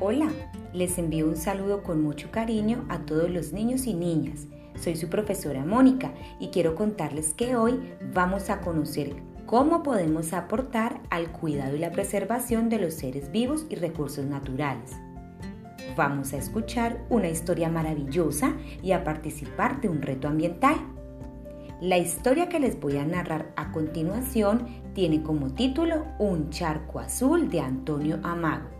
Hola, les envío un saludo con mucho cariño a todos los niños y niñas. Soy su profesora Mónica y quiero contarles que hoy vamos a conocer cómo podemos aportar al cuidado y la preservación de los seres vivos y recursos naturales. Vamos a escuchar una historia maravillosa y a participar de un reto ambiental. La historia que les voy a narrar a continuación tiene como título Un charco azul de Antonio Amago.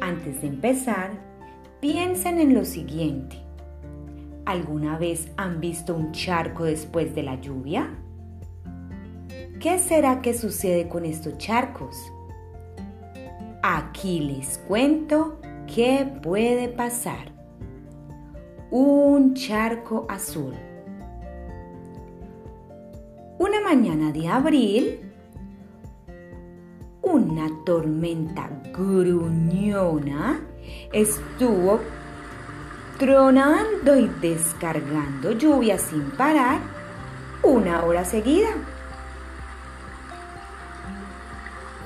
Antes de empezar, piensen en lo siguiente. ¿Alguna vez han visto un charco después de la lluvia? ¿Qué será que sucede con estos charcos? Aquí les cuento qué puede pasar. Un charco azul. Una mañana de abril, una tormenta gruñona estuvo tronando y descargando lluvia sin parar una hora seguida.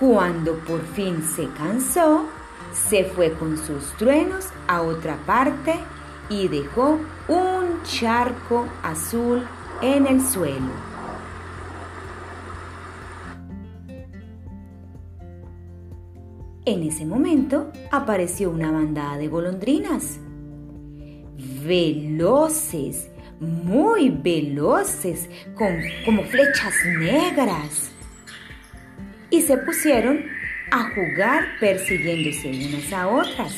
Cuando por fin se cansó, se fue con sus truenos a otra parte y dejó un charco azul en el suelo. En ese momento apareció una bandada de golondrinas. Veloces, muy veloces, con, como flechas negras. Y se pusieron a jugar persiguiéndose unas a otras.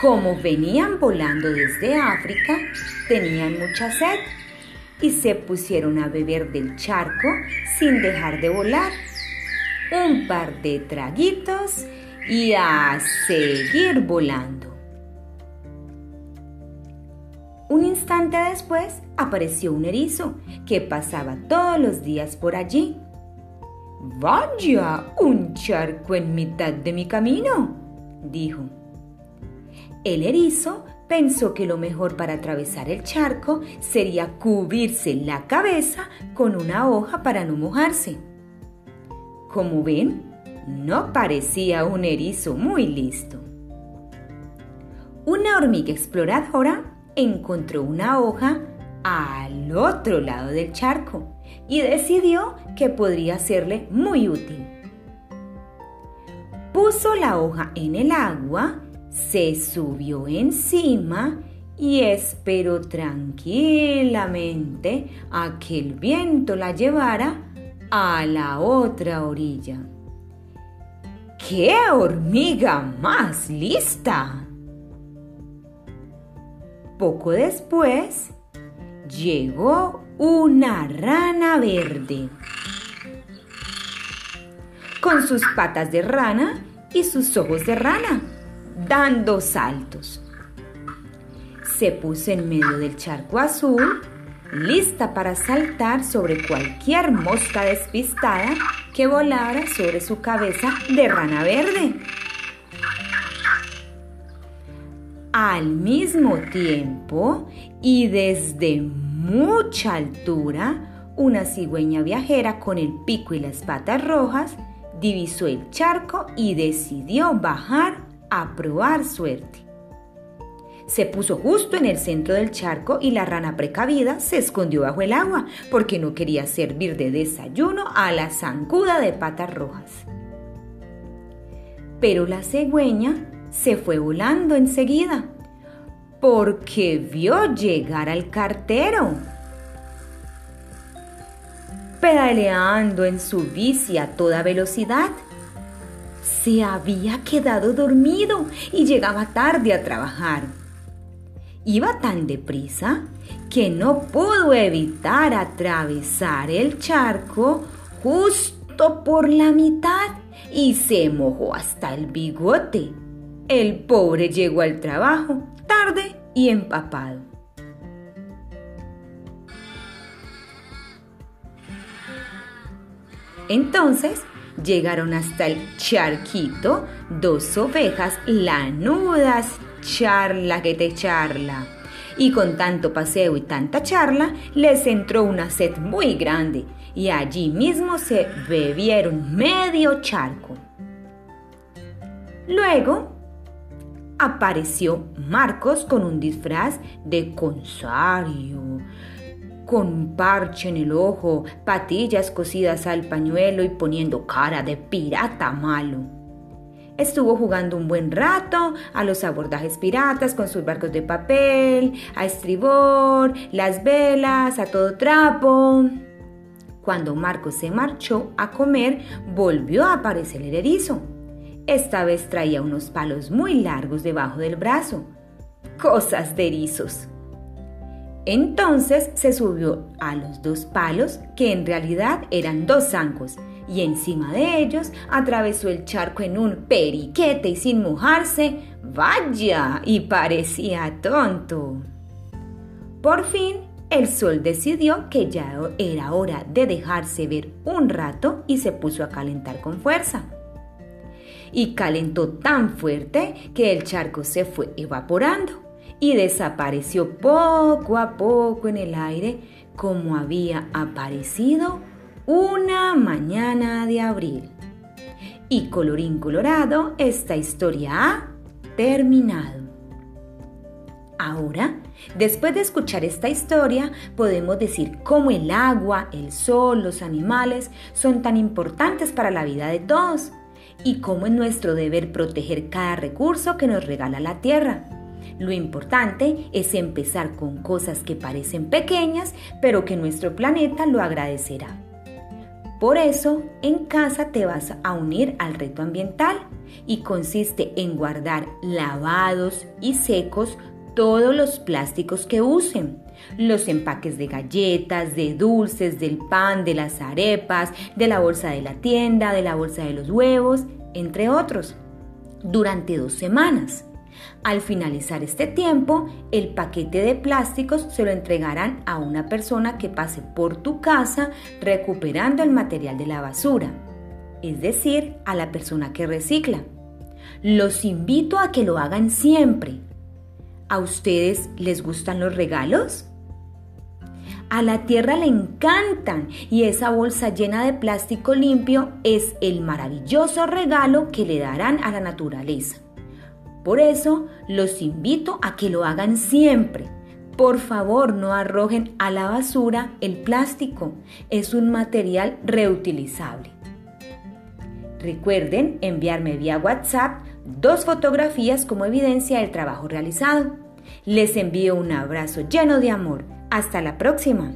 Como venían volando desde África, tenían mucha sed y se pusieron a beber del charco sin dejar de volar un par de traguitos y a seguir volando. Un instante después apareció un erizo que pasaba todos los días por allí. Vaya, un charco en mitad de mi camino, dijo. El erizo pensó que lo mejor para atravesar el charco sería cubrirse la cabeza con una hoja para no mojarse. Como ven, no parecía un erizo muy listo. Una hormiga exploradora encontró una hoja al otro lado del charco y decidió que podría serle muy útil. Puso la hoja en el agua, se subió encima y esperó tranquilamente a que el viento la llevara a la otra orilla. ¡Qué hormiga más lista! Poco después llegó una rana verde con sus patas de rana y sus ojos de rana, dando saltos. Se puso en medio del charco azul lista para saltar sobre cualquier mosca despistada que volara sobre su cabeza de rana verde. Al mismo tiempo y desde mucha altura, una cigüeña viajera con el pico y las patas rojas divisó el charco y decidió bajar a probar suerte. Se puso justo en el centro del charco y la rana precavida se escondió bajo el agua porque no quería servir de desayuno a la zancuda de patas rojas. Pero la cegüeña se fue volando enseguida porque vio llegar al cartero. Pedaleando en su bici a toda velocidad, se había quedado dormido y llegaba tarde a trabajar. Iba tan deprisa que no pudo evitar atravesar el charco justo por la mitad y se mojó hasta el bigote. El pobre llegó al trabajo tarde y empapado. Entonces llegaron hasta el charquito dos ovejas lanudas charla que te charla. Y con tanto paseo y tanta charla, les entró una sed muy grande y allí mismo se bebieron medio charco. Luego apareció Marcos con un disfraz de consario, con un parche en el ojo, patillas cosidas al pañuelo y poniendo cara de pirata malo. Estuvo jugando un buen rato a los abordajes piratas con sus barcos de papel, a estribor, las velas, a todo trapo. Cuando Marcos se marchó a comer, volvió a aparecer el erizo. Esta vez traía unos palos muy largos debajo del brazo. Cosas de erizos. Entonces se subió a los dos palos, que en realidad eran dos zancos, y encima de ellos atravesó el charco en un periquete y sin mojarse, vaya, y parecía tonto. Por fin, el sol decidió que ya era hora de dejarse ver un rato y se puso a calentar con fuerza y calentó tan fuerte que el charco se fue evaporando y desapareció poco a poco en el aire como había aparecido una mañana de abril. Y colorín colorado, esta historia ha terminado. Ahora, después de escuchar esta historia, podemos decir cómo el agua, el sol, los animales son tan importantes para la vida de todos y cómo es nuestro deber proteger cada recurso que nos regala la tierra. Lo importante es empezar con cosas que parecen pequeñas, pero que nuestro planeta lo agradecerá. Por eso, en casa te vas a unir al reto ambiental y consiste en guardar lavados y secos todos los plásticos que usen, los empaques de galletas, de dulces, del pan, de las arepas, de la bolsa de la tienda, de la bolsa de los huevos, entre otros, durante dos semanas. Al finalizar este tiempo, el paquete de plásticos se lo entregarán a una persona que pase por tu casa recuperando el material de la basura, es decir, a la persona que recicla. Los invito a que lo hagan siempre. ¿A ustedes les gustan los regalos? A la tierra le encantan y esa bolsa llena de plástico limpio es el maravilloso regalo que le darán a la naturaleza. Por eso los invito a que lo hagan siempre. Por favor, no arrojen a la basura el plástico. Es un material reutilizable. Recuerden enviarme vía WhatsApp dos fotografías como evidencia del trabajo realizado. Les envío un abrazo lleno de amor. Hasta la próxima.